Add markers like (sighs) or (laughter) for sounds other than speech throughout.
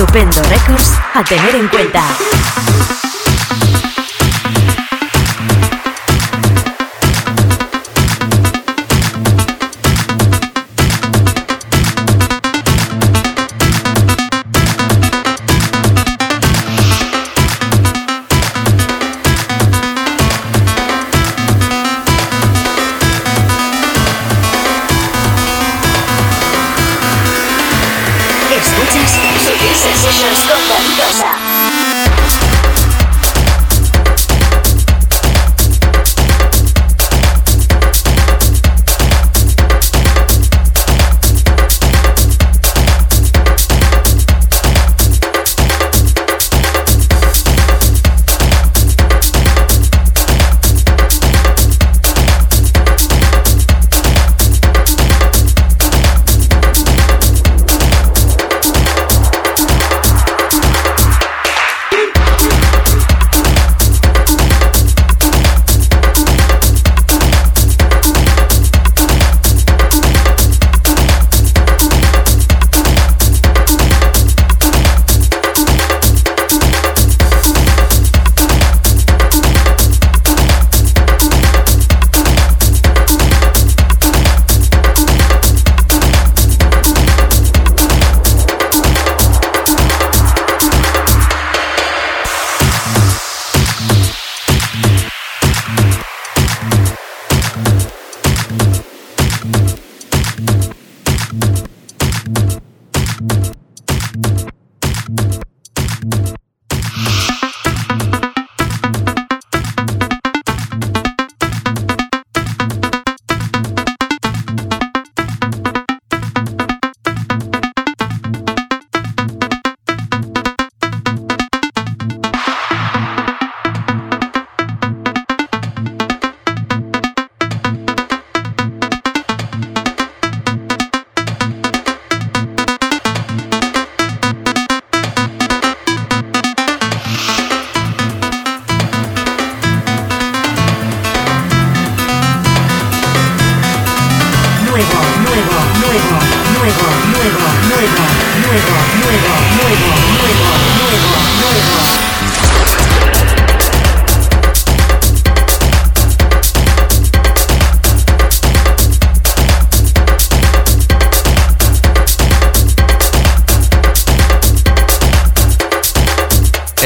Estupendo Records a tener en cuenta.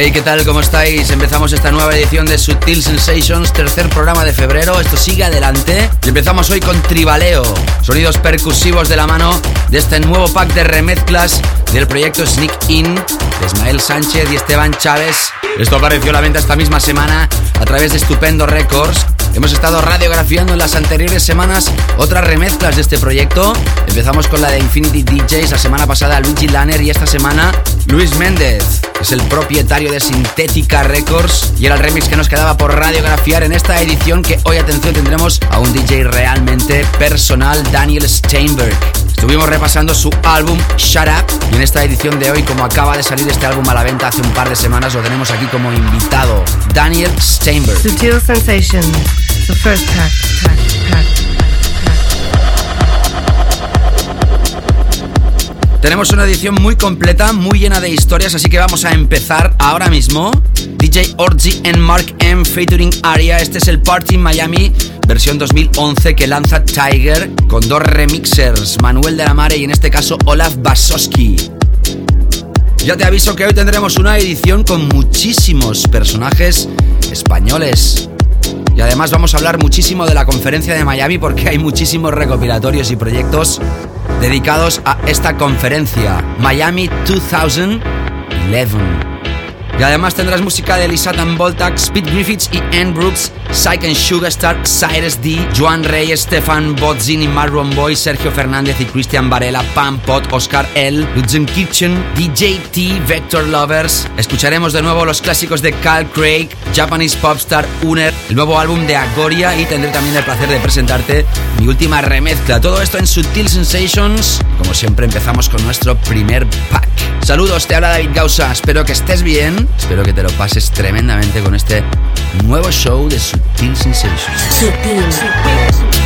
Hey, ¿qué tal? ¿Cómo estáis? Empezamos esta nueva edición de Sutil Sensations, tercer programa de febrero. Esto sigue adelante. Y empezamos hoy con Tribaleo, sonidos percusivos de la mano de este nuevo pack de remezclas del proyecto Sneak In de Ismael Sánchez y Esteban Chávez. Esto apareció a la venta esta misma semana a través de Estupendo Records. Hemos estado radiografiando en las anteriores semanas otras remezclas de este proyecto. Empezamos con la de Infinity DJs, la semana pasada Luigi Lanner y esta semana Luis Méndez, que es el propietario de Sintética Records y era el remix que nos quedaba por radiografiar en esta edición que hoy, atención, tendremos a un DJ realmente personal, Daniel Steinberg. Estuvimos repasando su álbum Shut Up y en esta edición de hoy, como acaba de salir este álbum a la venta hace un par de semanas, lo tenemos aquí como invitado, Daniel Steinberg. Sutil Sensations, Tenemos una edición muy completa, muy llena de historias, así que vamos a empezar ahora mismo. DJ Orgy and Mark M featuring Aria. Este es el Party Miami, versión 2011 que lanza Tiger con dos remixers, Manuel de la Mare y en este caso Olaf Basoski. Ya te aviso que hoy tendremos una edición con muchísimos personajes españoles. Y además vamos a hablar muchísimo de la conferencia de Miami porque hay muchísimos recopilatorios y proyectos dedicados a esta conferencia, Miami 2011. Y además tendrás música de Lisa Voltax, Speed Griffiths y Anne Brooks, Psych and Sugarstar, Cyrus D, Joan Rey, Stefan Bodzini, Marron Boy, Sergio Fernández y Cristian Varela, Pam Pot, Oscar L, Lutzen Kitchen, DJ T, Vector Lovers. Escucharemos de nuevo los clásicos de Carl Craig, Japanese Popstar Uner, el nuevo álbum de Agoria y tendré también el placer de presentarte mi última remezcla. Todo esto en Sutil Sensations. Como siempre empezamos con nuestro primer pack. Saludos, te habla David Gausa. Espero que estés bien. Espero que te lo pases tremendamente con este nuevo show de Sutil Sensations. Sutil. sensation.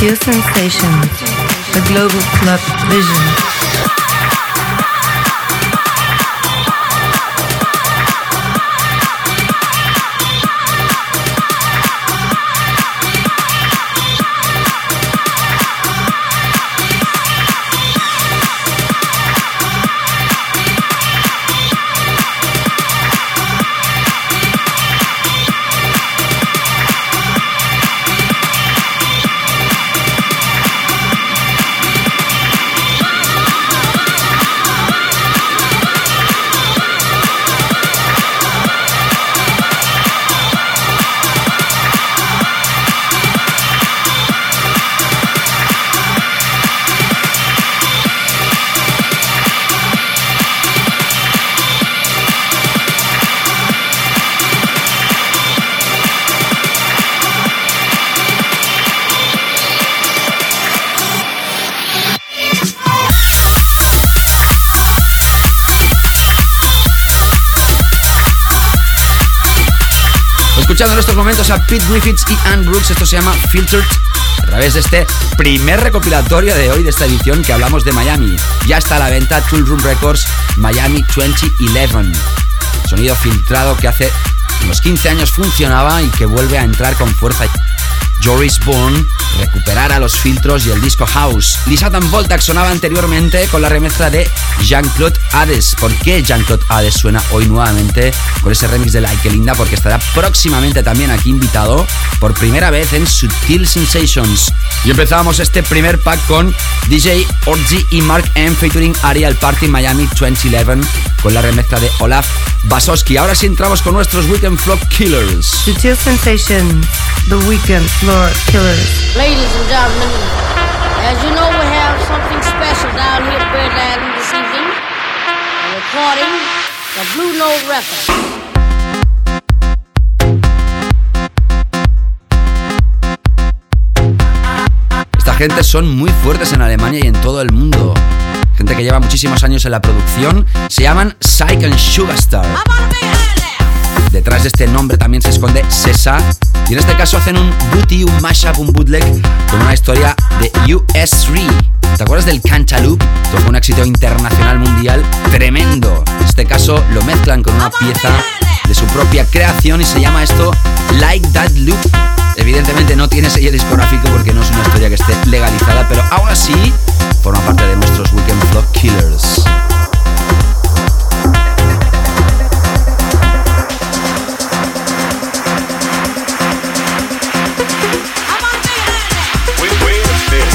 Sutil Sensations, the Global Club Vision. A Pete Griffiths y Ann Brooks. Esto se llama Filtered a través de este primer recopilatorio de hoy de esta edición que hablamos de Miami. Ya está a la venta Tool Room Records Miami 2011. Sonido filtrado que hace unos 15 años funcionaba y que vuelve a entrar con fuerza. Joris Bourne recuperara los filtros y el disco House. Lisa Voltax sonaba anteriormente con la remezcla de Jean-Claude Hades. ¿Por qué Jean-Claude Hades suena hoy nuevamente con ese remix de Like Linda? Porque estará próximamente también aquí invitado por primera vez en Sutil Sensations. Y empezamos este primer pack con DJ Orgy y Mark M featuring Ariel Party Miami 2011 con la remezcla de Olaf Basowski. Ahora sí entramos con nuestros Weekend Floor Killers. Sutil Sensations, The Weekend Floor Killers. Ladies and gentlemen, as you know, we have something special down here at Bird Island this evening. A recording the Blue Note Record. Gente son muy fuertes en Alemania y en todo el mundo gente que lleva muchísimos años en la producción, se llaman Psych and Sugarstar. Detrás de este nombre también se esconde Sesa. Y en este caso hacen un booty, un mashup, un bootleg con una historia de US3. ¿Te acuerdas del Cantaloupe? Tuvo un éxito internacional mundial tremendo. En este caso lo mezclan con una pieza de su propia creación y se llama esto Like That Loop. Evidentemente no tiene sello discográfico porque no es una historia que esté legalizada, pero aún así forma parte de nuestros Weekend Vlog Killers.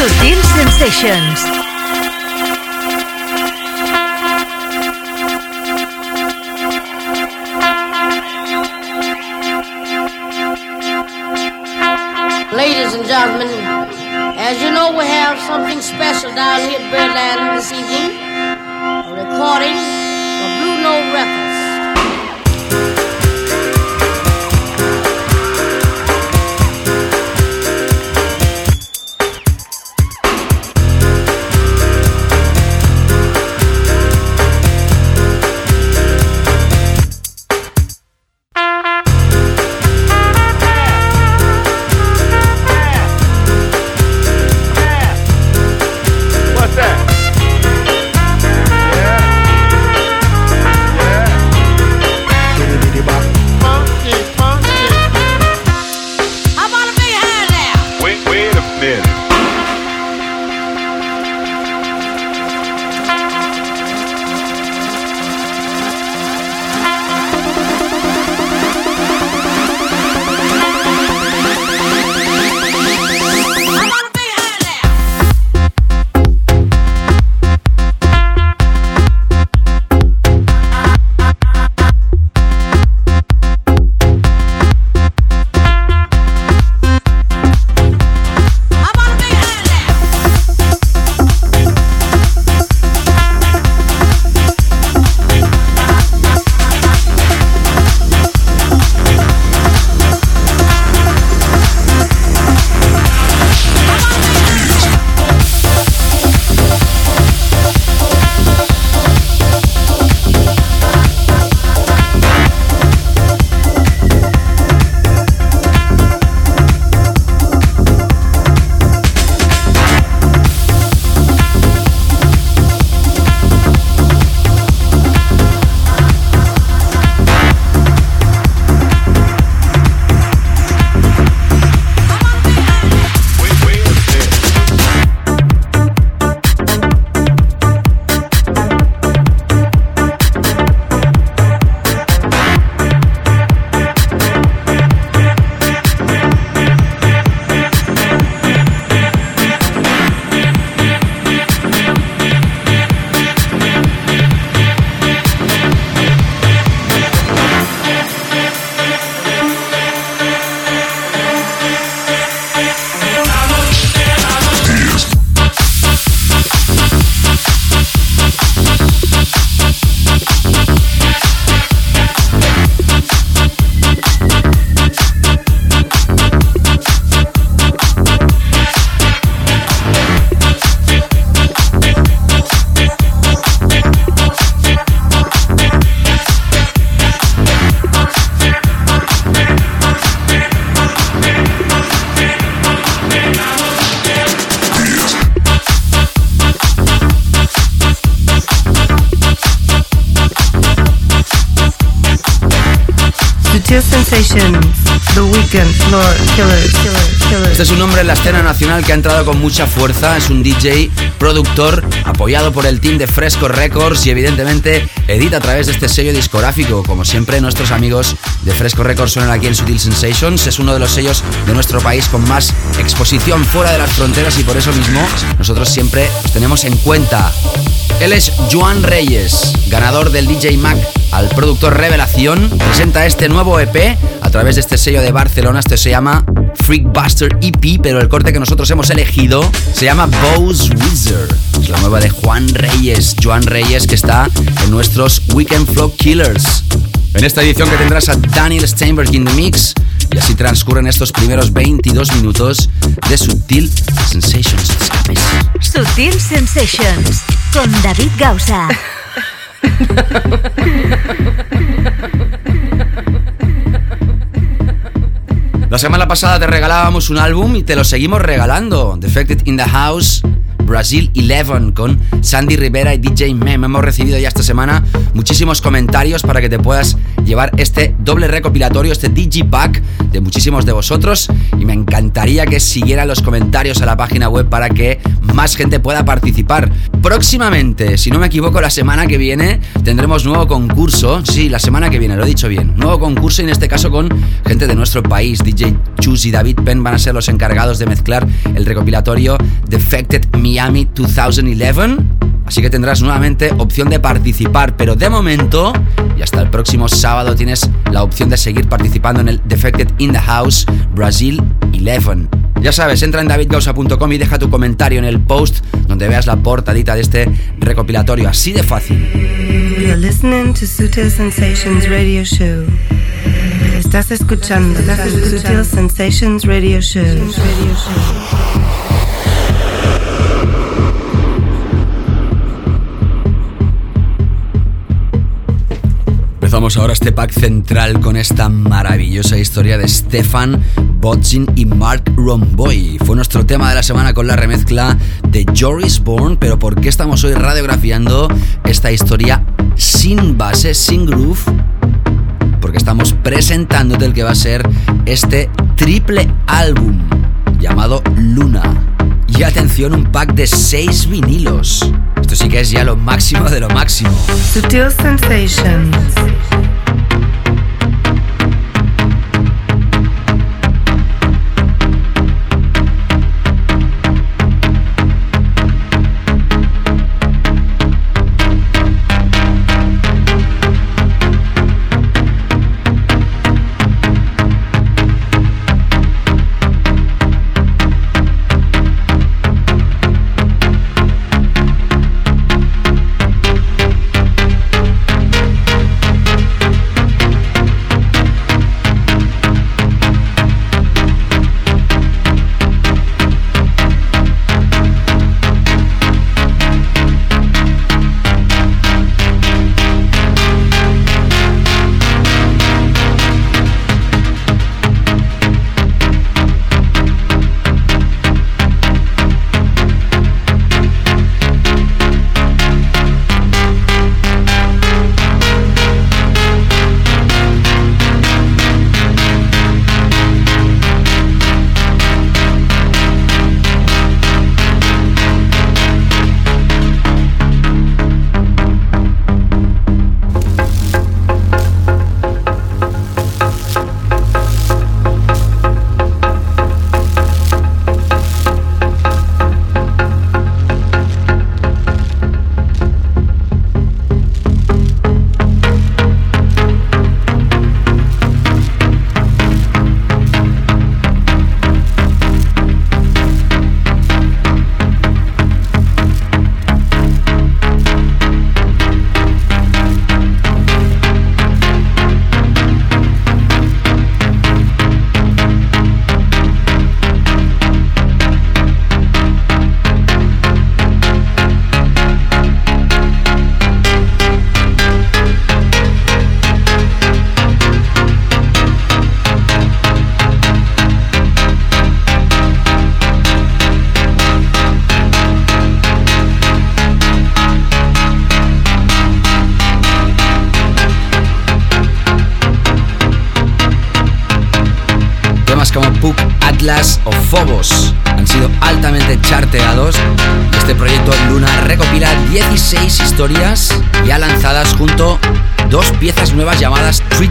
Sutil Sensations. Ladies and gentlemen, as you know, we have something special down here at Birdland this evening. A recording of Blue Note Records. En la escena nacional que ha entrado con mucha fuerza. Es un DJ, productor, apoyado por el team de Fresco Records y evidentemente edita a través de este sello discográfico. Como siempre, nuestros amigos de Fresco Records suenan aquí en Sutil Sensations. Es uno de los sellos de nuestro país con más exposición fuera de las fronteras y por eso mismo nosotros siempre los tenemos en cuenta. Él es Joan Reyes, ganador del DJ Mac al productor Revelación. Presenta este nuevo EP través de este sello de Barcelona. Este se llama Freakbuster EP, pero el corte que nosotros hemos elegido se llama Bose Wizard. Es la nueva de Juan Reyes, Joan Reyes, que está en nuestros Weekend Flow Killers. En esta edición que tendrás a Daniel Steinberg in the mix. Y así transcurren estos primeros 22 minutos de Sutil Sensations. Sutil Sensations con David Gausa. (laughs) La semana pasada te regalábamos un álbum y te lo seguimos regalando. Defected in the House, Brazil 11 con Sandy Rivera y DJ Mem. Hemos recibido ya esta semana muchísimos comentarios para que te puedas llevar este doble recopilatorio, este Digipack de muchísimos de vosotros y me encantaría que siguieran los comentarios a la página web para que más gente pueda participar. Próximamente, si no me equivoco, la semana que viene tendremos nuevo concurso. Sí, la semana que viene, lo he dicho bien. Nuevo concurso y en este caso con gente de nuestro país. DJ Chus y David Penn van a ser los encargados de mezclar el recopilatorio Defected Miami 2011. Así que tendrás nuevamente opción de participar, pero de momento y hasta el próximo sábado tienes la opción de seguir participando en el Defected in the House Brazil 11. Ya sabes, entra en davidgausa.com y deja tu comentario en el post donde veas la portadita de este recopilatorio, así de fácil. Estás escuchando, Sutil Sensations Radio Show. Vamos ahora este pack central con esta maravillosa historia de Stefan Botzin y Mark Romboy. Fue nuestro tema de la semana con la remezcla de Joris Bourne, pero ¿por qué estamos hoy radiografiando esta historia sin base, sin groove? Porque estamos presentándote el que va a ser este triple álbum llamado Luna. Y atención, un pack de 6 vinilos. Esto sí que es ya lo máximo de lo máximo.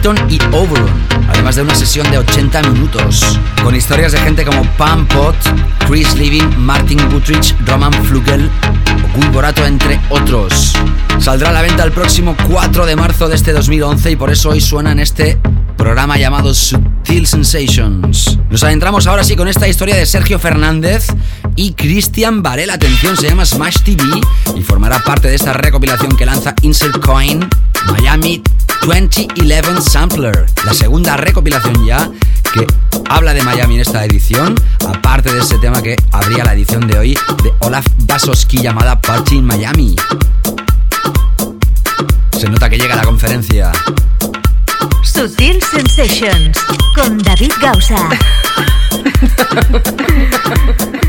Y Overon, además de una sesión de 80 minutos, con historias de gente como Pam Pot, Chris Living, Martin Butrich, Roman Flugel o Guy Borato, entre otros. Saldrá a la venta el próximo 4 de marzo de este 2011 y por eso hoy suena en este programa llamado Sutil Sensations. Nos adentramos ahora sí con esta historia de Sergio Fernández y Christian Varela. Atención, se llama Smash TV y formará parte de esta recopilación que lanza Insert Coin Miami 2011 Sampler, la segunda recopilación ya que habla de Miami en esta edición, aparte de ese tema que abría la edición de hoy de Olaf Basoski llamada Party in Miami. Se nota que llega la conferencia. Sutil Sensations con David Gausa. (laughs)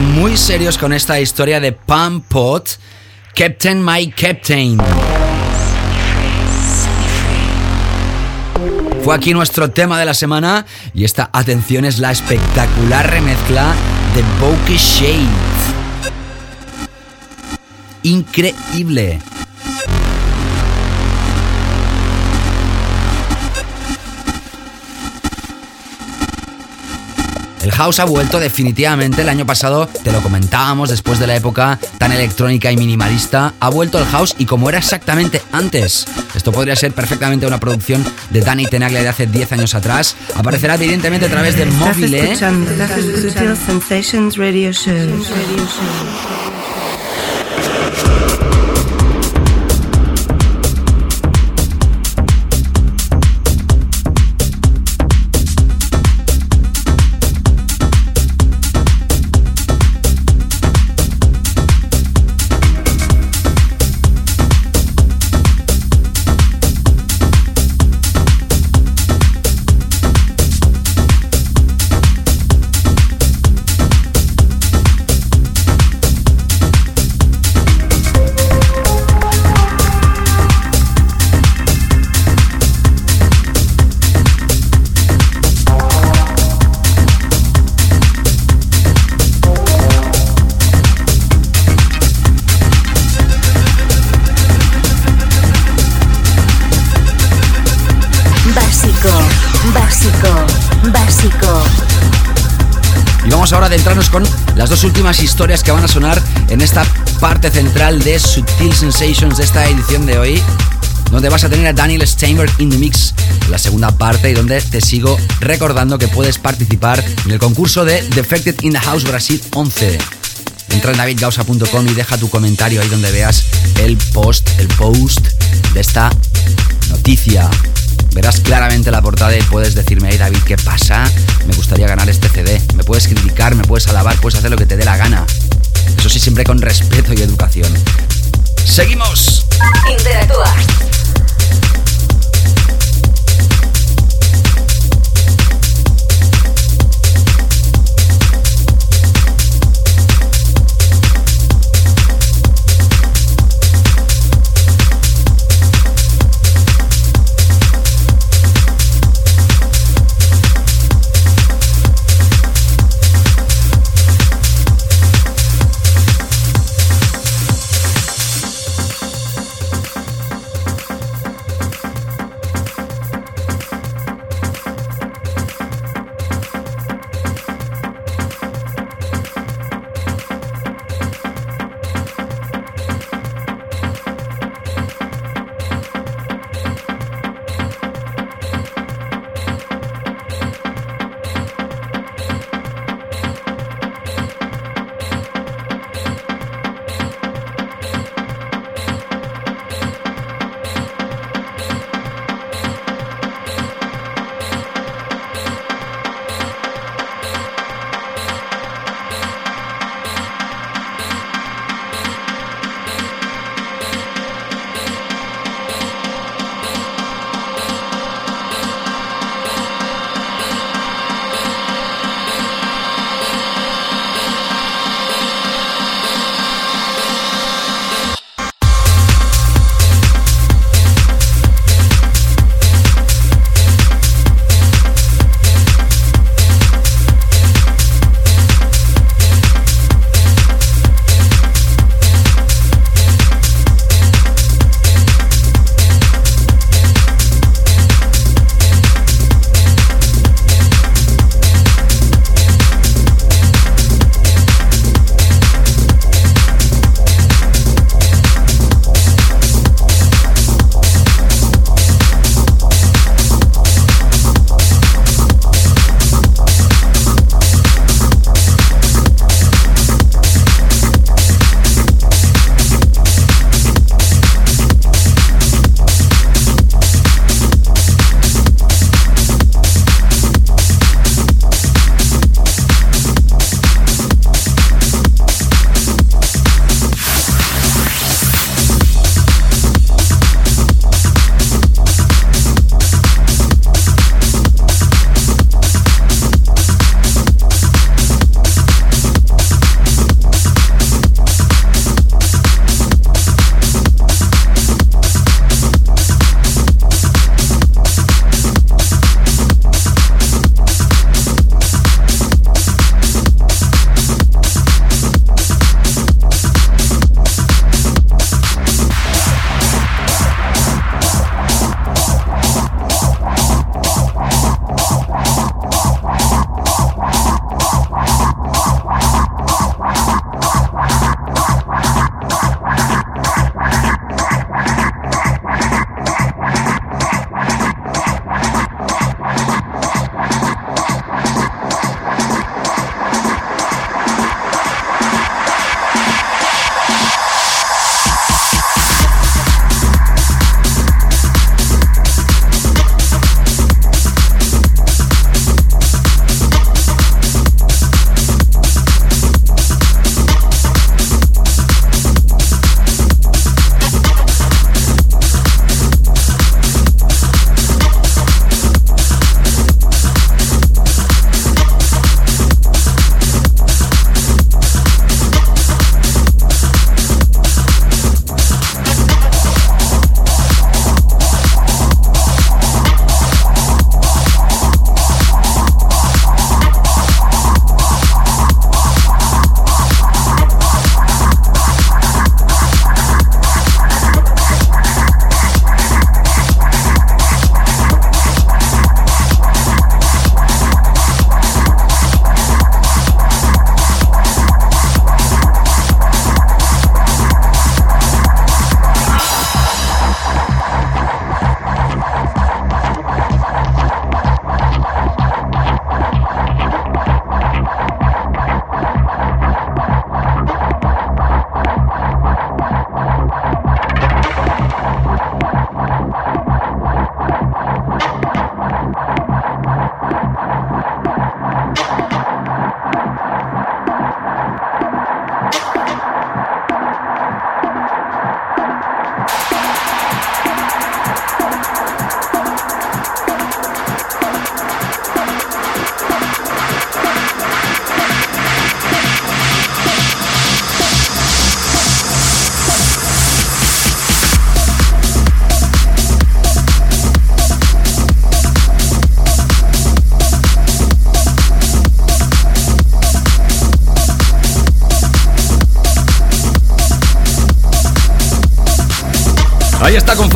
muy serios con esta historia de Pam Pot, Captain My Captain. Fue aquí nuestro tema de la semana y esta, atención, es la espectacular remezcla de Bokeh Shade. Increíble. El house ha vuelto definitivamente. El año pasado te lo comentábamos después de la época tan electrónica y minimalista. Ha vuelto el house y como era exactamente antes. Esto podría ser perfectamente una producción de Danny Tenaglia de hace 10 años atrás. Aparecerá evidentemente a través de móvil. ahora dos últimas historias que van a sonar en esta parte central de Sutil Sensations de esta edición de hoy, donde vas a tener a Daniel Steinberg in the mix, la segunda parte, y donde te sigo recordando que puedes participar en el concurso de Defected in the House Brasil 11. Entra en davidgausa.com y deja tu comentario ahí donde veas el post, el post de esta noticia verás claramente la portada y puedes decirme, hey David, ¿qué pasa? Me gustaría ganar este CD. Me puedes criticar, me puedes alabar, puedes hacer lo que te dé la gana. Eso sí, siempre con respeto y educación. ¡Seguimos! Interactúa.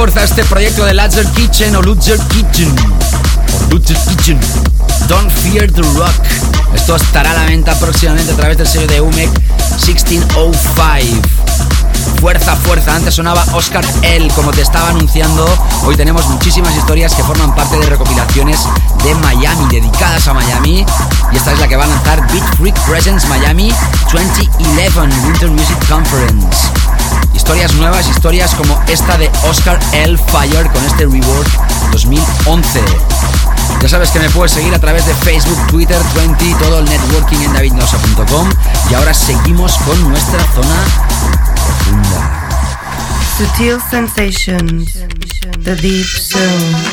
Fuerza este proyecto de Lutzer Kitchen o Lutzer Kitchen. O Lutzer Kitchen. Don't Fear the Rock. Esto estará a la venta próximamente a través del sello de UMEC 1605. Fuerza, fuerza. Antes sonaba Oscar L, como te estaba anunciando. Hoy tenemos muchísimas historias que forman parte de recopilaciones de Miami, dedicadas a Miami. Y esta es la que va a lanzar Beat Freak Presents Miami 2011 Winter Music Conference. Historias nuevas, historias como esta de Oscar L. Fire con este Reward 2011. Ya sabes que me puedes seguir a través de Facebook, Twitter, 20, todo el networking en davidnosa.com. Y ahora seguimos con nuestra zona profunda. Sutil Sensations, The Deep Zone.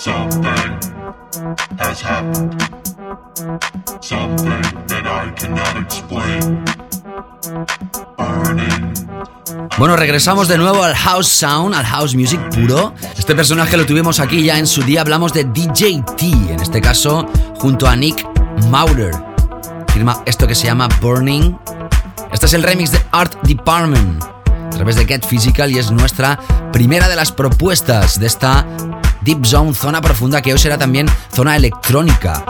Something has happened. Something that I cannot explain. Bueno, regresamos de nuevo al house sound, al house music puro. Este personaje lo tuvimos aquí ya en su día, hablamos de DJ T, en este caso junto a Nick Maurer. Firma esto que se llama Burning. Este es el remix de Art Department a través de Get Physical y es nuestra primera de las propuestas de esta Deep Zone, zona profunda que hoy será también zona electrónica.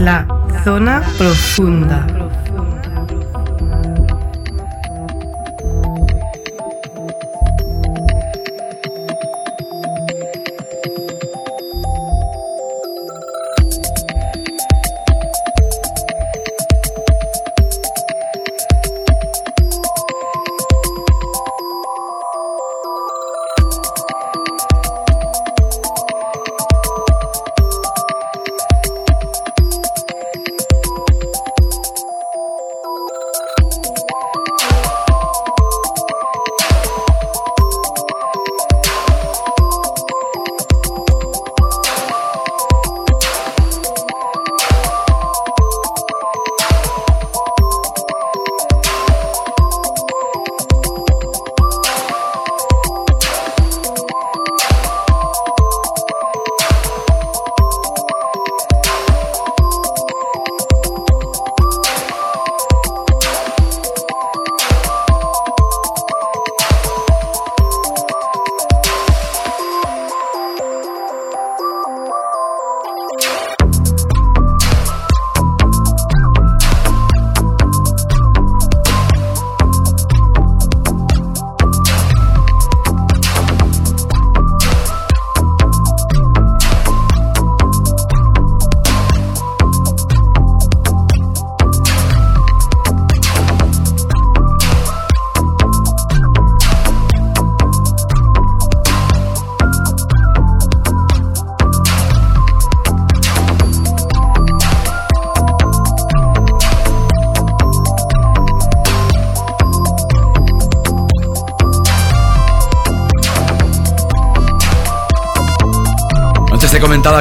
La zona profunda.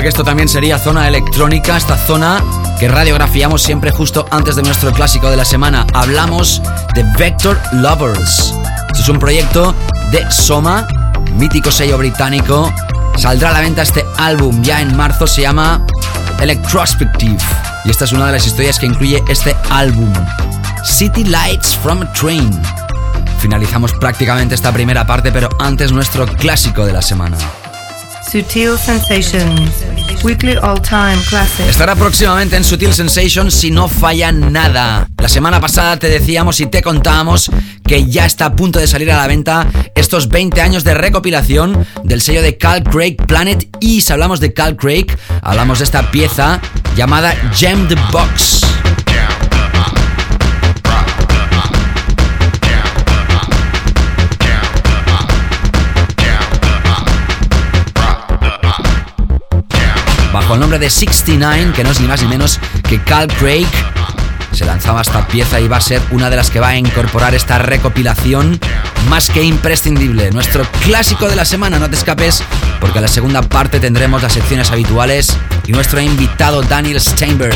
Que esto también sería zona electrónica, esta zona que radiografiamos siempre justo antes de nuestro clásico de la semana. Hablamos de Vector Lovers. Este es un proyecto de Soma, mítico sello británico. Saldrá a la venta este álbum ya en marzo, se llama Electrospective. Y esta es una de las historias que incluye este álbum. City Lights from a Train. Finalizamos prácticamente esta primera parte, pero antes nuestro clásico de la semana. Sutil Sensations, Weekly All Time Classic. Estará próximamente en Sutil Sensations si no falla nada. La semana pasada te decíamos y te contábamos que ya está a punto de salir a la venta estos 20 años de recopilación del sello de Cal Craig Planet. Y si hablamos de Cal Craig, hablamos de esta pieza llamada Gem the Box. Bajo el nombre de 69, que no es ni más ni menos que Cal Craig. Se lanzaba esta pieza y va a ser una de las que va a incorporar esta recopilación más que imprescindible. Nuestro clásico de la semana, no te escapes, porque en la segunda parte tendremos las secciones habituales y nuestro invitado Daniel Steinberg.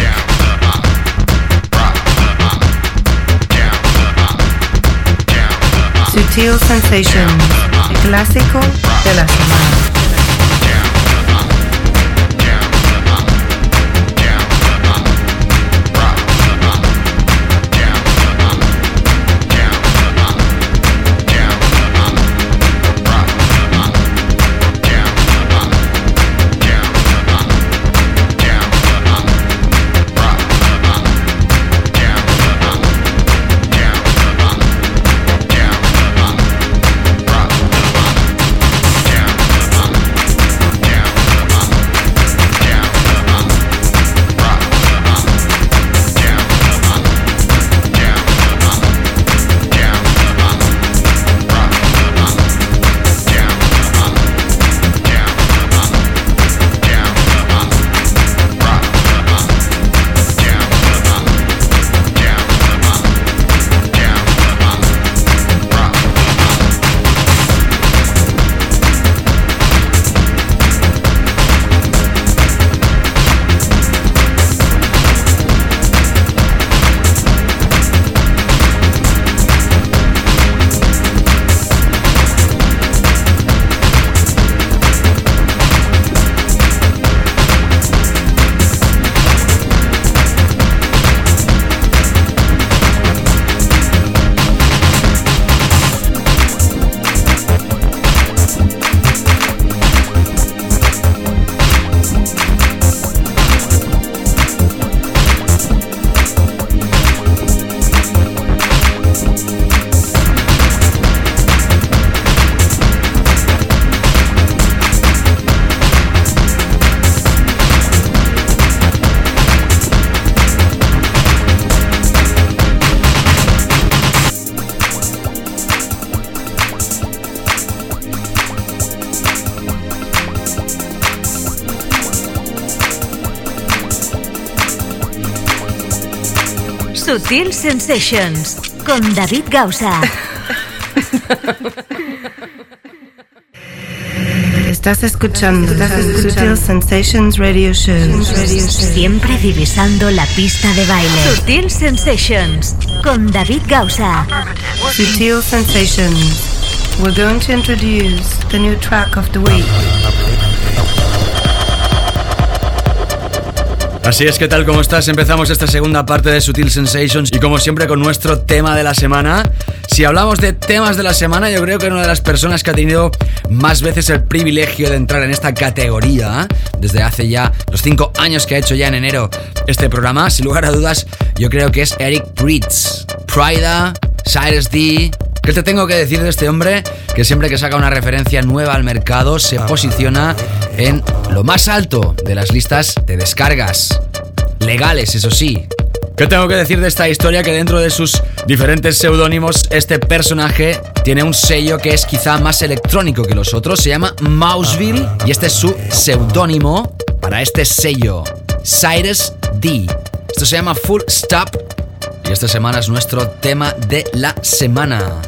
Sutil Sensation, clásico de la semana. Sutil Sensations con David Gausa. Estás escuchando, Sutil Sensations Radio Show. Siempre divisando la pista de baile. Sutil Sensations con David Gausa. Sutil Sensations. We're going to introduce the new track of the week. Así es que tal como estás, empezamos esta segunda parte de Sutil Sensations y como siempre con nuestro tema de la semana. Si hablamos de temas de la semana, yo creo que una de las personas que ha tenido más veces el privilegio de entrar en esta categoría, desde hace ya los cinco años que ha hecho ya en enero este programa, sin lugar a dudas, yo creo que es Eric Pritz. Prida, Cyrus D, ¿Qué te tengo que decir de este hombre? Que siempre que saca una referencia nueva al mercado se posiciona en lo más alto de las listas de descargas. Legales, eso sí. ¿Qué tengo que decir de esta historia? Que dentro de sus diferentes seudónimos, este personaje tiene un sello que es quizá más electrónico que los otros. Se llama Mouseville y este es su seudónimo para este sello, Cyrus D. Esto se llama Full Stop y esta semana es nuestro tema de la semana.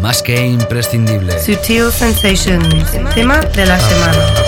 Más que imprescindible. Sutil Sensations. Tema de la semana.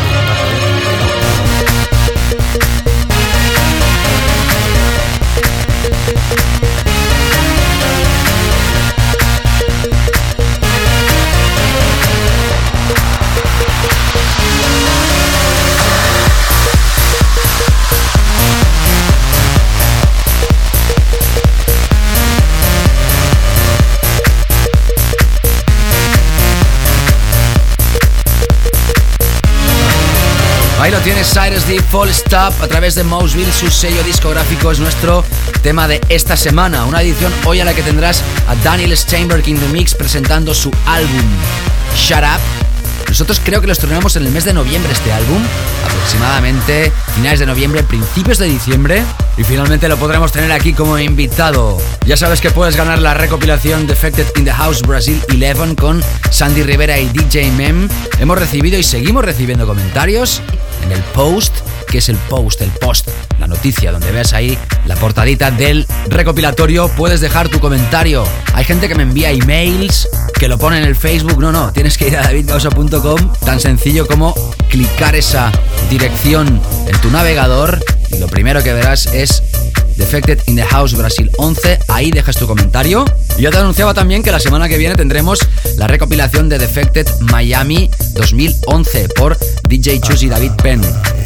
Es Cyrus D Full Stop a través de Mouseville, su sello discográfico es nuestro tema de esta semana. Una edición hoy a la que tendrás a Daniel Steinberg in the Mix presentando su álbum Shut Up nosotros creo que lo estrenamos en el mes de noviembre este álbum, aproximadamente finales de noviembre, principios de diciembre, y finalmente lo podremos tener aquí como invitado. Ya sabes que puedes ganar la recopilación Defected in the House Brasil 11 con Sandy Rivera y DJ Mem. Hemos recibido y seguimos recibiendo comentarios el post que es el post, el post, la noticia, donde ves ahí la portadita del recopilatorio. Puedes dejar tu comentario. Hay gente que me envía emails, que lo pone en el Facebook. No, no, tienes que ir a davidgausa.com, tan sencillo como clicar esa dirección en tu navegador y lo primero que verás es Defected in the House Brasil 11. Ahí dejas tu comentario. Y yo te anunciaba también que la semana que viene tendremos la recopilación de Defected Miami 2011 por DJ Chus y David Penn.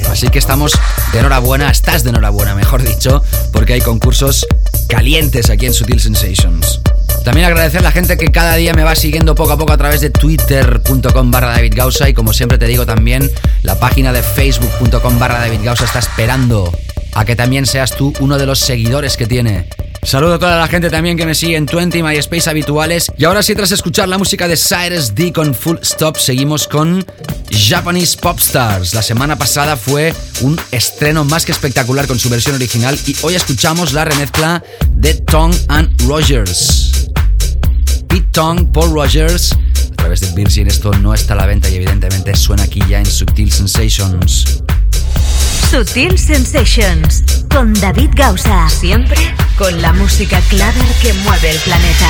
Así que estamos de enhorabuena, estás de enhorabuena, mejor dicho, porque hay concursos calientes aquí en Sutil Sensations. También agradecer a la gente que cada día me va siguiendo poco a poco a través de twitter.com barra David Gausa y como siempre te digo también, la página de facebook.com barra David Gausa está esperando a que también seas tú uno de los seguidores que tiene. Saludo a toda la gente también que me sigue en 20 MySpace habituales. Y ahora sí, tras escuchar la música de Cyrus D con Full Stop, seguimos con Japanese Popstars. La semana pasada fue un estreno más que espectacular con su versión original y hoy escuchamos la remezcla de Tong and Rogers. Pete Tong, Paul Rogers, a través de Virgin. Esto no está a la venta y evidentemente suena aquí ya en Subtil Sensations. Sutil Sensations con David Gausa. Siempre con la música clave que mueve el planeta.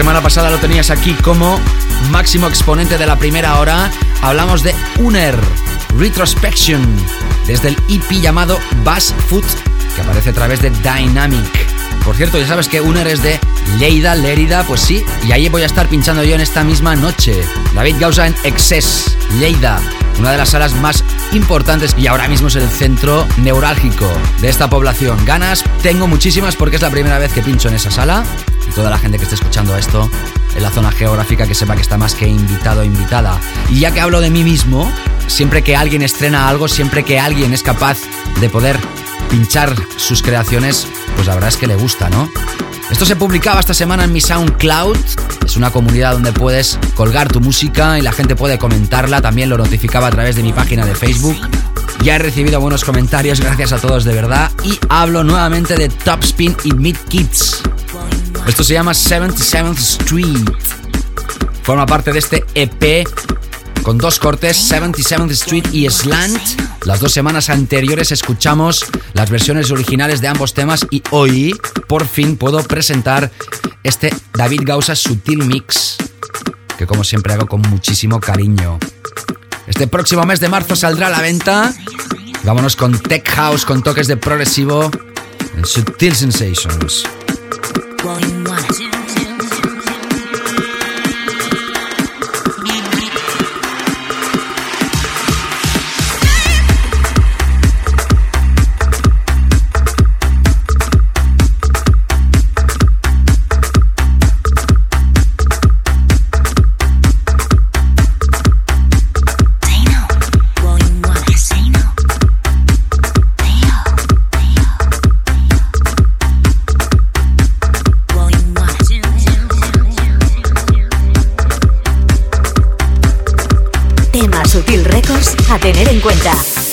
semana pasada lo tenías aquí como máximo exponente de la primera hora. Hablamos de Uner Retrospection desde el EP llamado Bass Foot que aparece a través de Dynamic. Por cierto, ya sabes que Uner es de Lleida, Lérida, pues sí, y ahí voy a estar pinchando yo en esta misma noche. David Gausa en Excess, Lleida, una de las salas más importantes y ahora mismo es el centro neurálgico de esta población. Ganas tengo muchísimas porque es la primera vez que pincho en esa sala toda la gente que esté escuchando esto en la zona geográfica que sepa que está más que invitado o invitada. Y ya que hablo de mí mismo, siempre que alguien estrena algo, siempre que alguien es capaz de poder pinchar sus creaciones, pues la verdad es que le gusta, ¿no? Esto se publicaba esta semana en mi SoundCloud. Es una comunidad donde puedes colgar tu música y la gente puede comentarla. También lo notificaba a través de mi página de Facebook. Ya he recibido buenos comentarios, gracias a todos de verdad. Y hablo nuevamente de Topspin y Mid Kids. Esto se llama 77th Street. Forma parte de este EP con dos cortes, 77th Street y Slant Las dos semanas anteriores escuchamos las versiones originales de ambos temas y hoy por fin puedo presentar este David Gausa Sutil Mix, que como siempre hago con muchísimo cariño. Este próximo mes de marzo saldrá a la venta. Vámonos con Tech House con toques de progresivo en Sutil Sensations. One a tener en cuenta.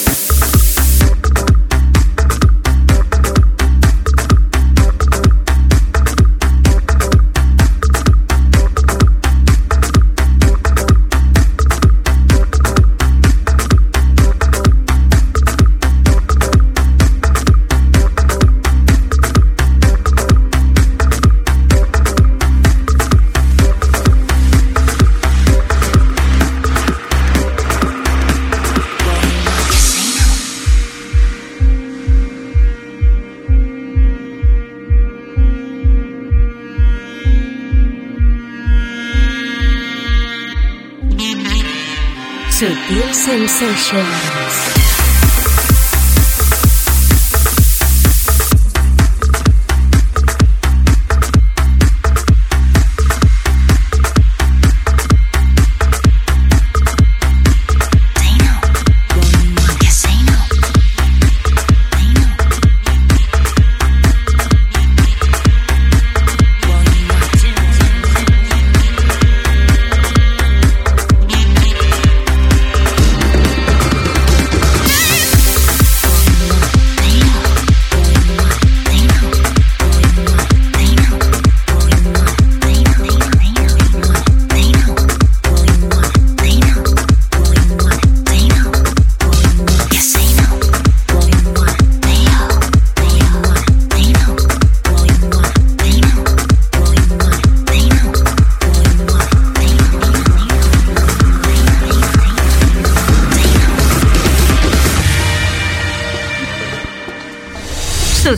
so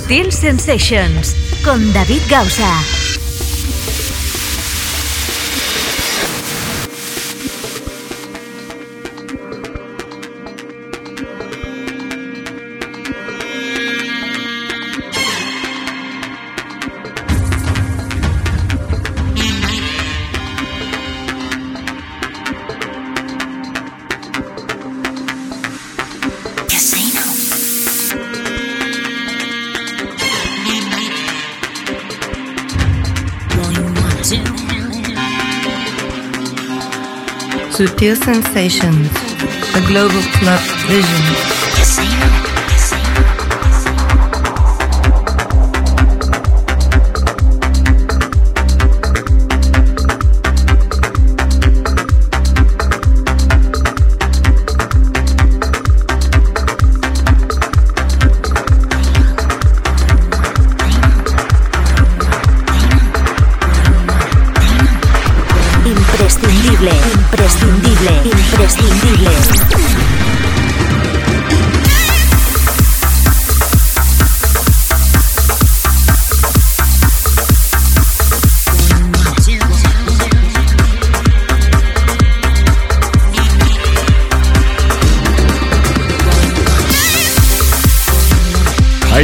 sensations. Sensations con David Gausa. Sutil Sensations, a global club vision.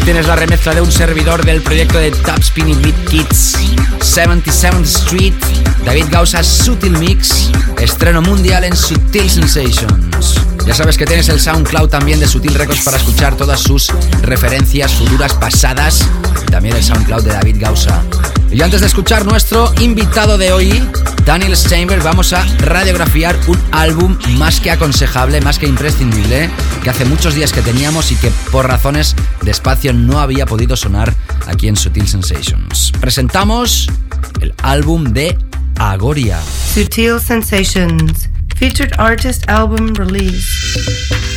Tienes la remezcla de un servidor del proyecto de Top Spinning Beat Kids, 77th Street, David Gausa Sutil Mix, estreno mundial en Sutil Sensations. Ya sabes que tienes el SoundCloud también de Sutil Records para escuchar todas sus referencias futuras pasadas y también el SoundCloud de David Gausa. Y antes de escuchar nuestro invitado de hoy, Daniel Steinberg, vamos a radiografiar un álbum más que aconsejable, más que imprescindible, que hace muchos días que teníamos y que por razones de espacio no había podido sonar aquí en Sutil Sensations. Presentamos el álbum de Agoria. Sutil Sensations, featured artist album release.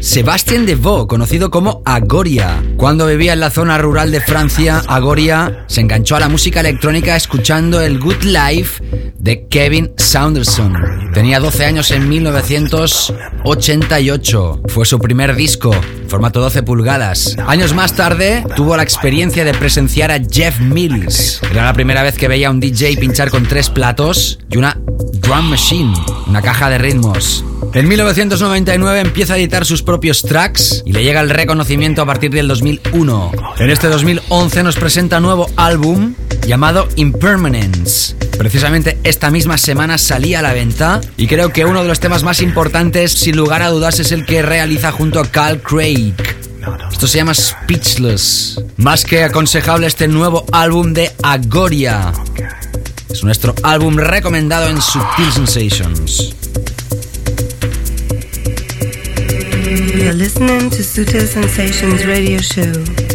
Sébastien Devaux, conocido como Agoria. Cuando vivía en la zona rural de Francia, Agoria se enganchó a la música electrónica escuchando el Good Life de Kevin Saunderson. Tenía 12 años en 1988. Fue su primer disco, formato 12 pulgadas. Años más tarde, tuvo la experiencia de presenciar a Jeff Mills. Era la primera vez que veía a un DJ pinchar con tres platos y una drum machine, una caja de ritmos. En 1999 empieza a editar sus propios tracks y le llega el reconocimiento a partir del 2001. En este 2011 nos presenta nuevo álbum llamado Impermanence. Precisamente esta misma semana salía a la venta y creo que uno de los temas más importantes, sin lugar a dudas, es el que realiza junto a Carl Craig. Esto se llama Speechless. Más que aconsejable este nuevo álbum de Agoria. Es nuestro álbum recomendado en Subtil Sensations. You're listening to Sutil Sensations radio show.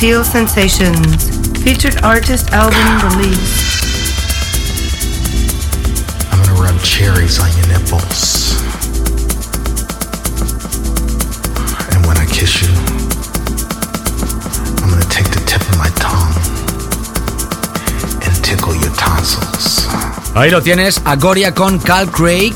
Sutil Sensations, featured artist album (sighs) release. I'm gonna rub cherries on your nipples. And when I kiss you, I'm gonna take the tip of my tongue and tickle your tonsils. Ahí lo tienes, Agoria con Cal Craig.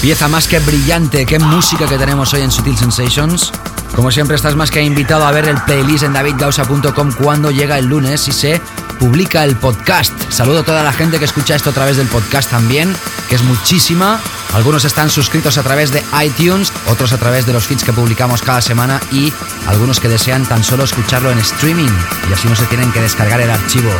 Pieza más que brillante, qué música que tenemos hoy en Sutil Sensations. Como siempre estás más que invitado a ver el playlist en davidgausa.com cuando llega el lunes y se publica el podcast. Saludo a toda la gente que escucha esto a través del podcast también, que es muchísima. Algunos están suscritos a través de iTunes, otros a través de los feeds que publicamos cada semana y algunos que desean tan solo escucharlo en streaming y así no se tienen que descargar el archivo.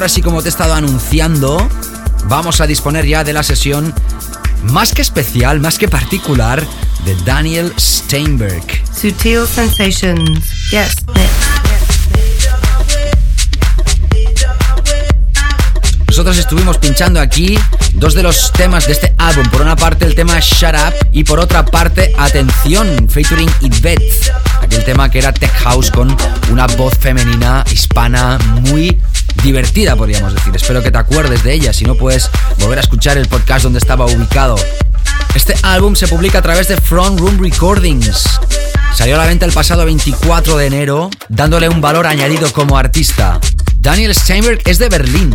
Ahora sí, como te he estado anunciando, vamos a disponer ya de la sesión más que especial, más que particular, de Daniel Steinberg. Sutil Sensations. Yes. Nosotros estuvimos pinchando aquí dos de los temas de este álbum. Por una parte el tema Shut Up y por otra parte Atención, featuring Yvette. Aquel tema que era Tech House con una voz femenina hispana muy divertida, podríamos decir. Espero que te acuerdes de ella. Si no, puedes volver a escuchar el podcast donde estaba ubicado. Este álbum se publica a través de Front Room Recordings. Salió a la venta el pasado 24 de enero, dándole un valor añadido como artista. Daniel Steinberg es de Berlín,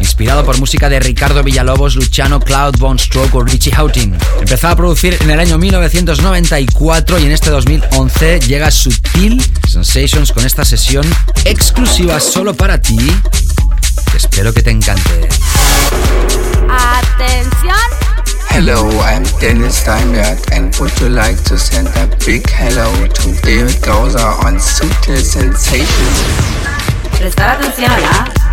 inspirado por música de Ricardo Villalobos, Luciano Cloud, Von Stroke o Richie Houghton. Empezó a producir en el año 1994 y en este 2011 llega Sutil Sensations con esta sesión exclusiva solo para ti. Espero que te encante. Atención. Hello, I'm Dennis Steinberg, and would you like to send a big hello to David Gauser on Sutil Sensations? Prestar atención, ¿ah?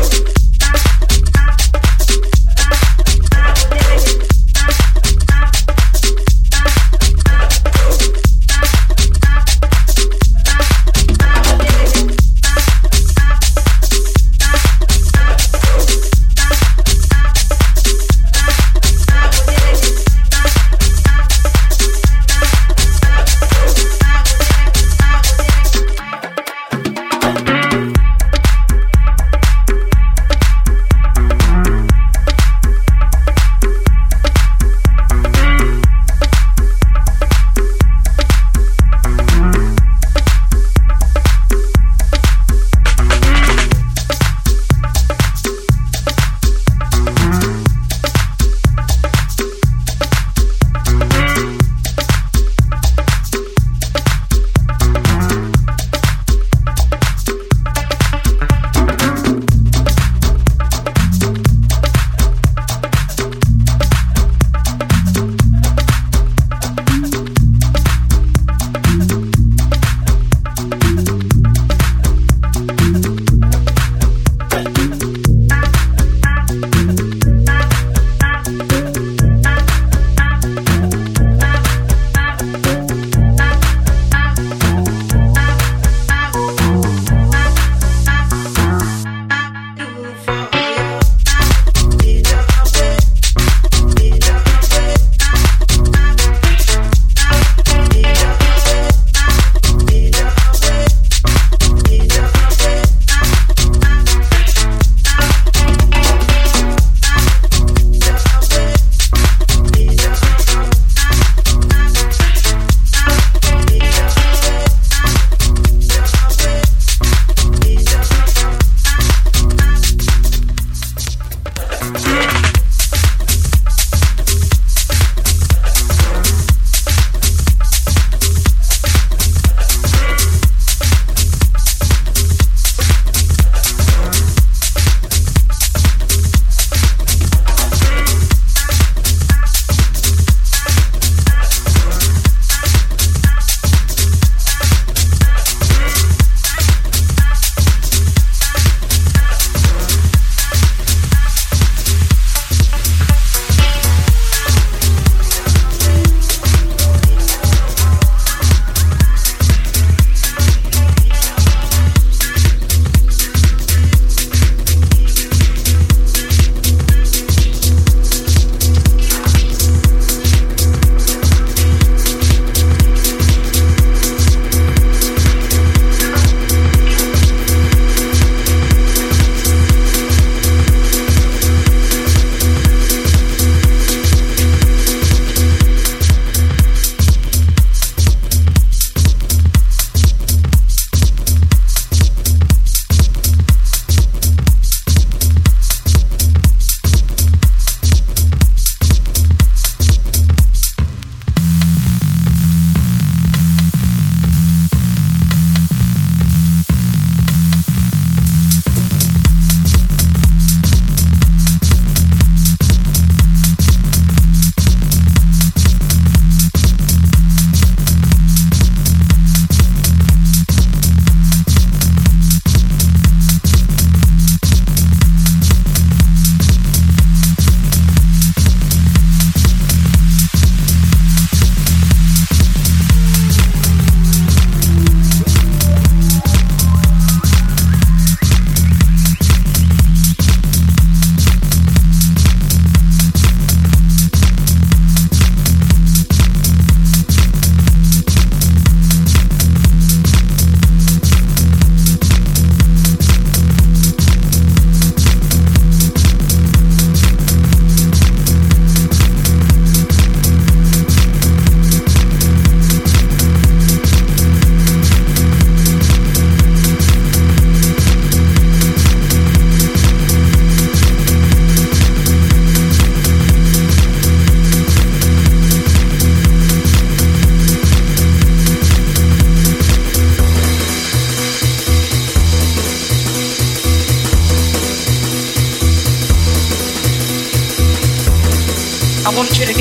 want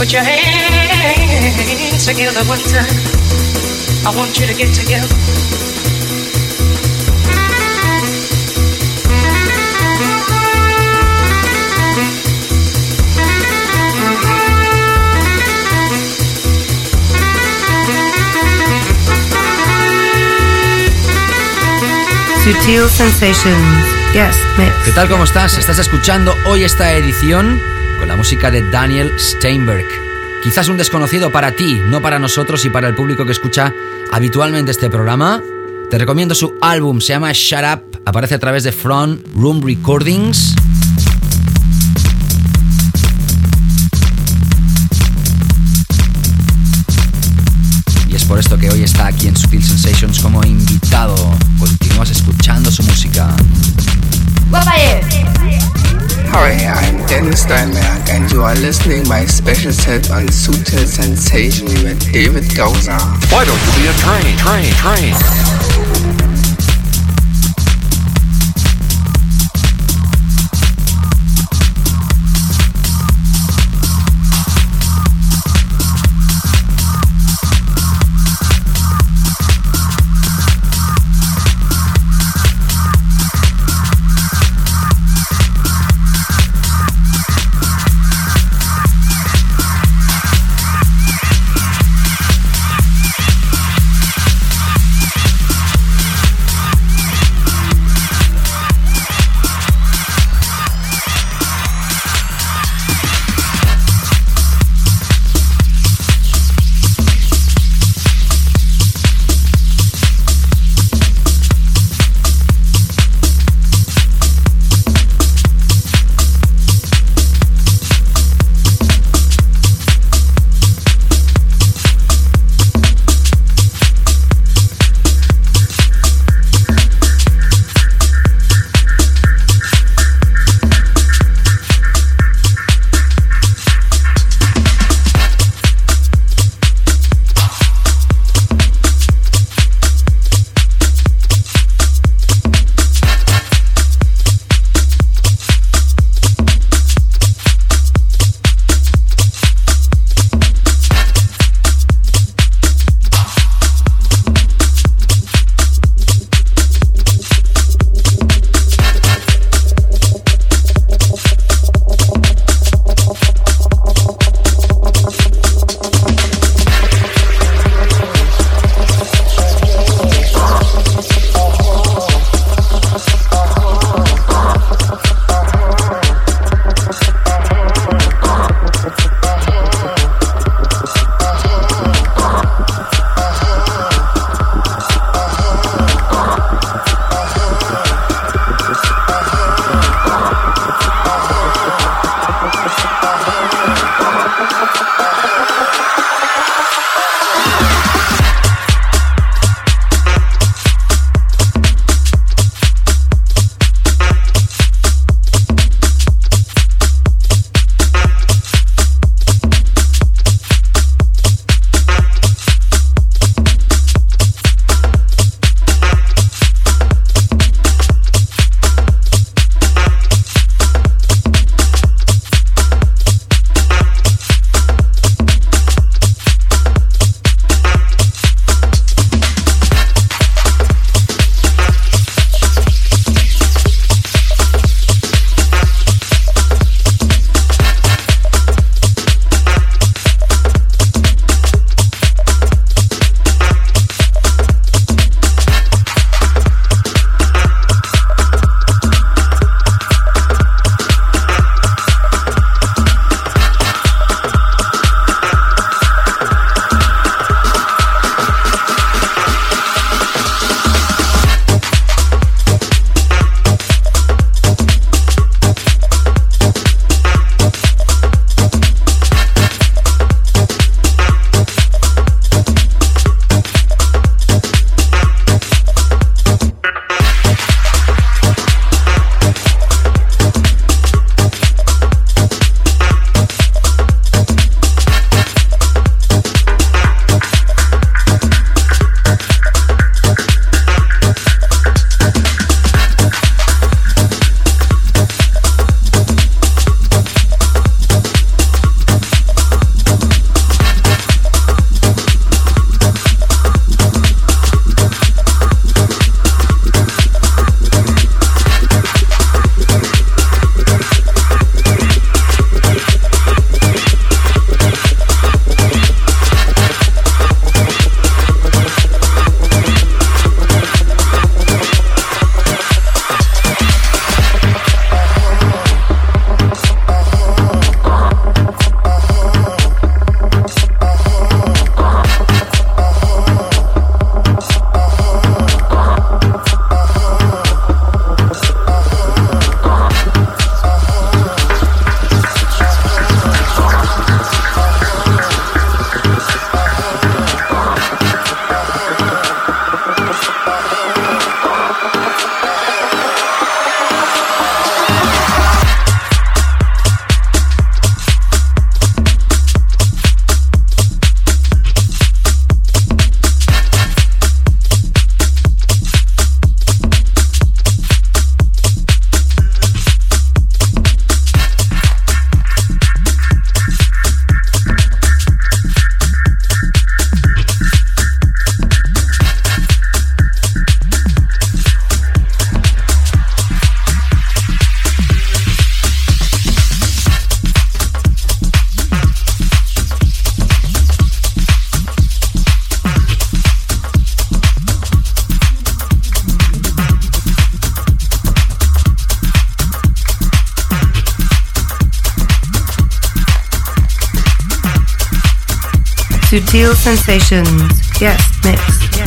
Put your hands together one time. I want you to get together. Sutil Sensations, Mix. ¿Qué tal? ¿Cómo estás? Estás escuchando hoy esta edición la música de Daniel Steinberg. Quizás un desconocido para ti, no para nosotros y para el público que escucha habitualmente este programa. Te recomiendo su álbum, se llama Shut Up, aparece a través de Front Room Recordings. Y es por esto que hoy está aquí en Sutil Sensations como invitado. Continúas escuchando su música. Hi, I'm Dennis Steinberg, and you are listening my special set on Sutil Sensation with David Gausa. Why don't you be a train, train, train?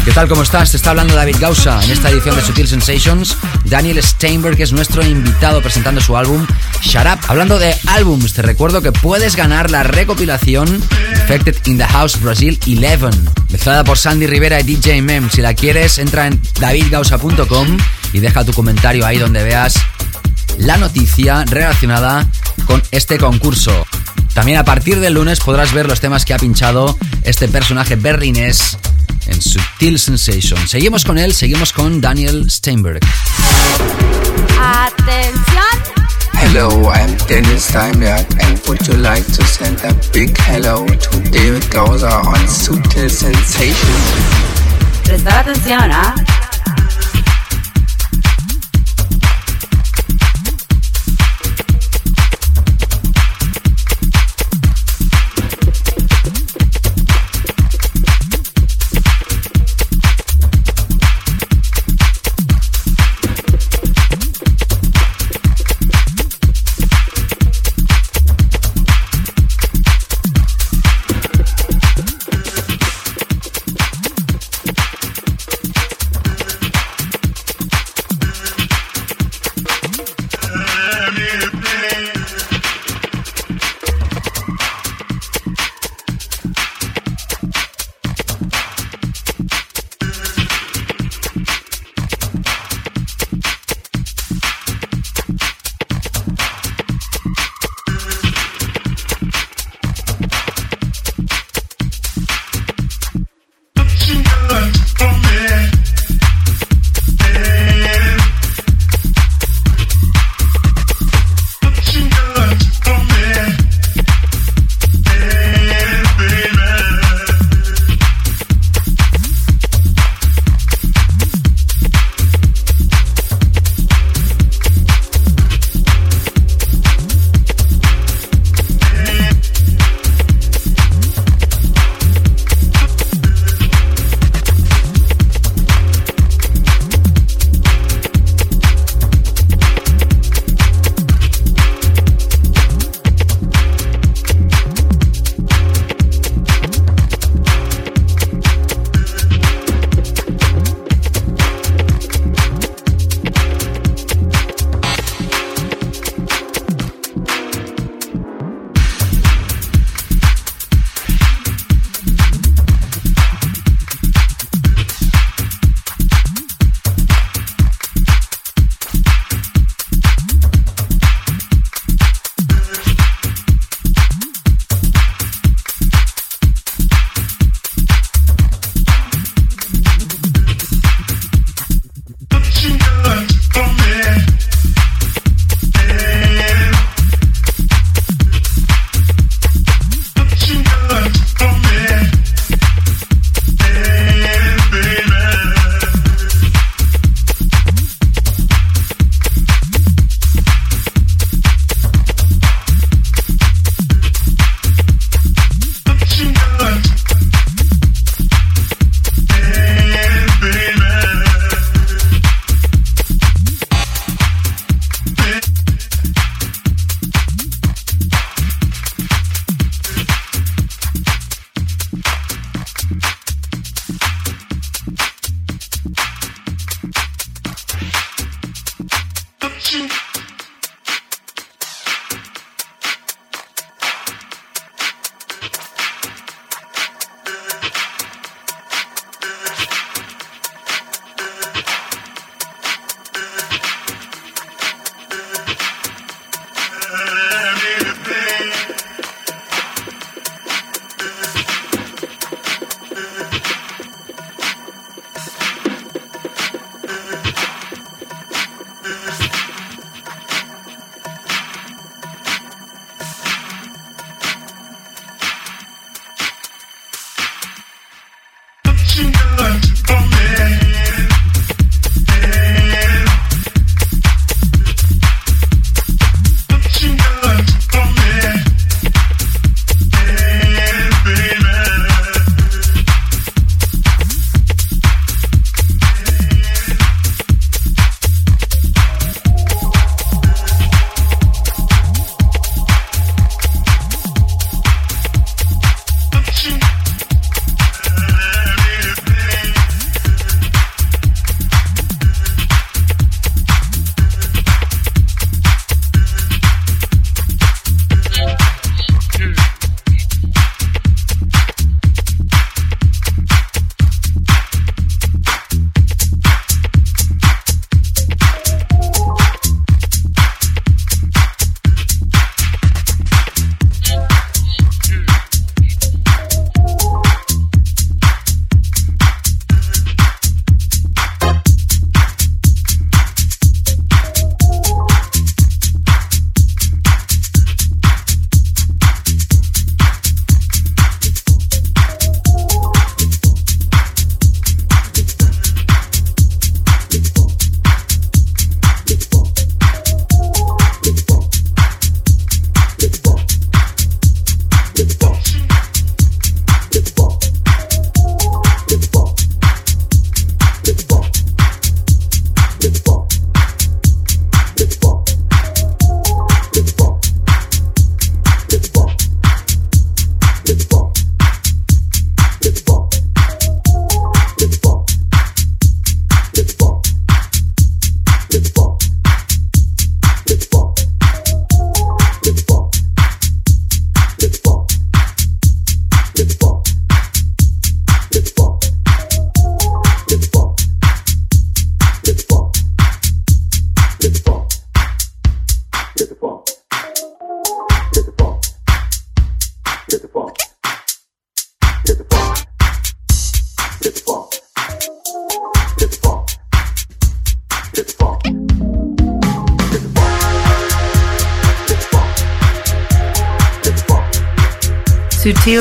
¿Qué tal? ¿Cómo estás? Te está hablando David Gausa. En esta edición de Sutil Sensations, Daniel Steinberg es nuestro invitado presentando su álbum Shut Up. Hablando de álbums, te recuerdo que puedes ganar la recopilación Infected in the House Brazil 11, mezclada por Sandy Rivera y DJ Mem. Si la quieres, entra en davidgausa.com y deja tu comentario ahí donde veas la noticia relacionada con este concurso. También a partir del lunes podrás ver los temas que ha pinchado este personaje berlinés en Subtil Sensation. Seguimos con él, seguimos con Daniel Steinberg. Atención. Hello, I'm Dennis Steinberg, and would you like to send a big hello to David Gausa on Sutil Sensation? Prestar atención, ¿ah?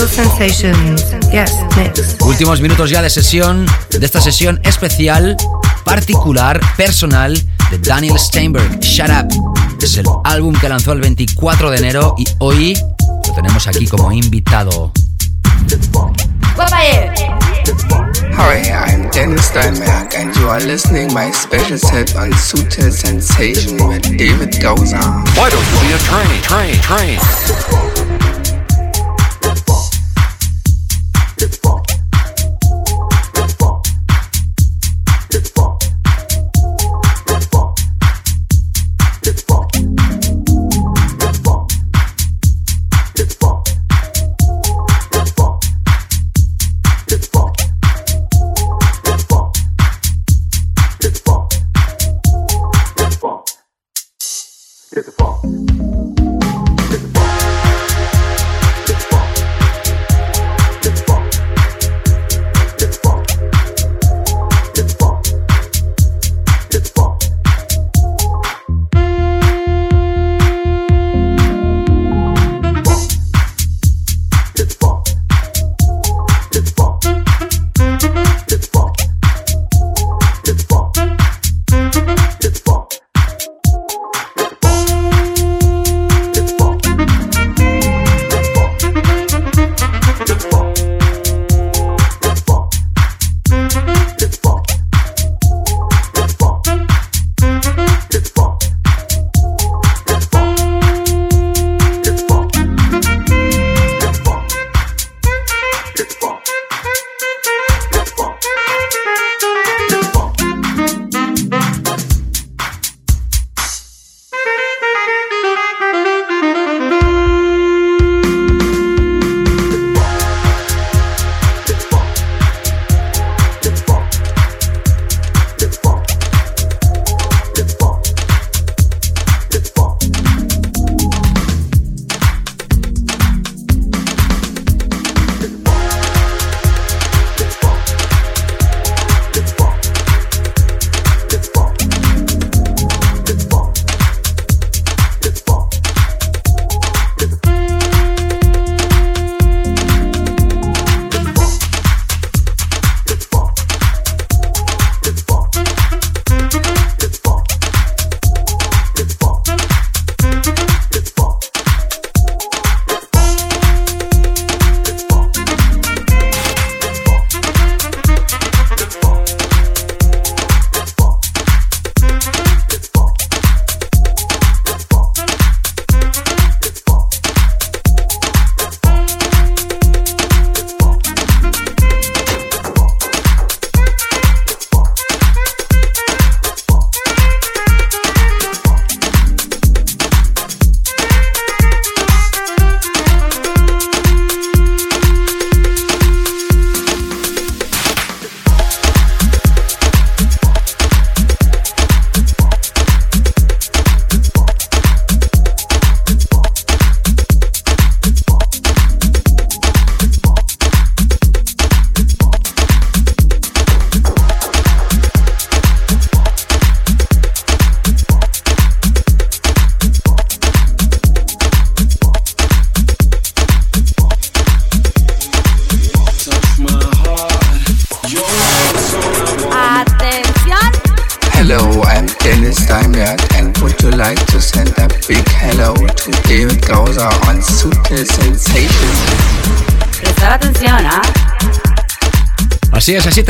Sensations. Yes, mix. Últimos minutos ya de sesión, de esta sesión especial, particular, personal, de Daniel Steinberg, Shut Up. Es el álbum que lanzó el 24 de enero y hoy lo tenemos aquí como invitado. Hi, I'm Dennis Steinberg, and you are listening my special set on Sutil Sensation with David Gausa. Why don't you be a train, train, train?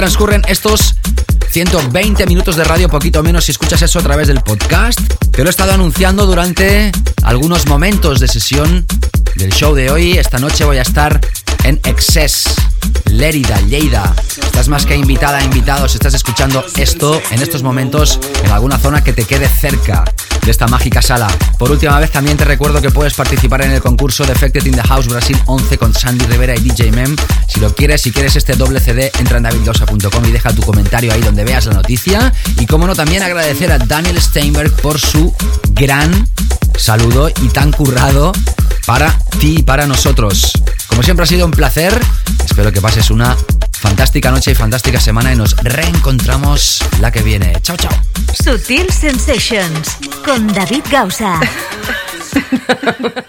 Transcurren estos 120 minutos de radio, poquito menos si escuchas eso a través del podcast. Te lo he estado anunciando durante algunos momentos de sesión del show de hoy. Esta noche voy a estar en Excess, Lérida, Lleida. Estás más que invitada, invitado, si estás escuchando esto en estos momentos en alguna zona que te quede cerca de esta mágica sala. Por última vez también te recuerdo que puedes participar en el concurso de Defected in the House Brasil 11 con Sandy Rivera y DJ Mem. Si lo quieres, si quieres este doble CD, entra en davidlosa.com y deja tu comentario ahí donde veas la noticia. Y como no, también agradecer a Daniel Steinberg por su gran saludo y tan currado para ti y para nosotros. Como siempre ha sido un placer. Espero que pases una fantástica noche y fantástica semana y nos reencontramos la que viene. Chao, chao. Sutil Sensations con David Gausa. (laughs)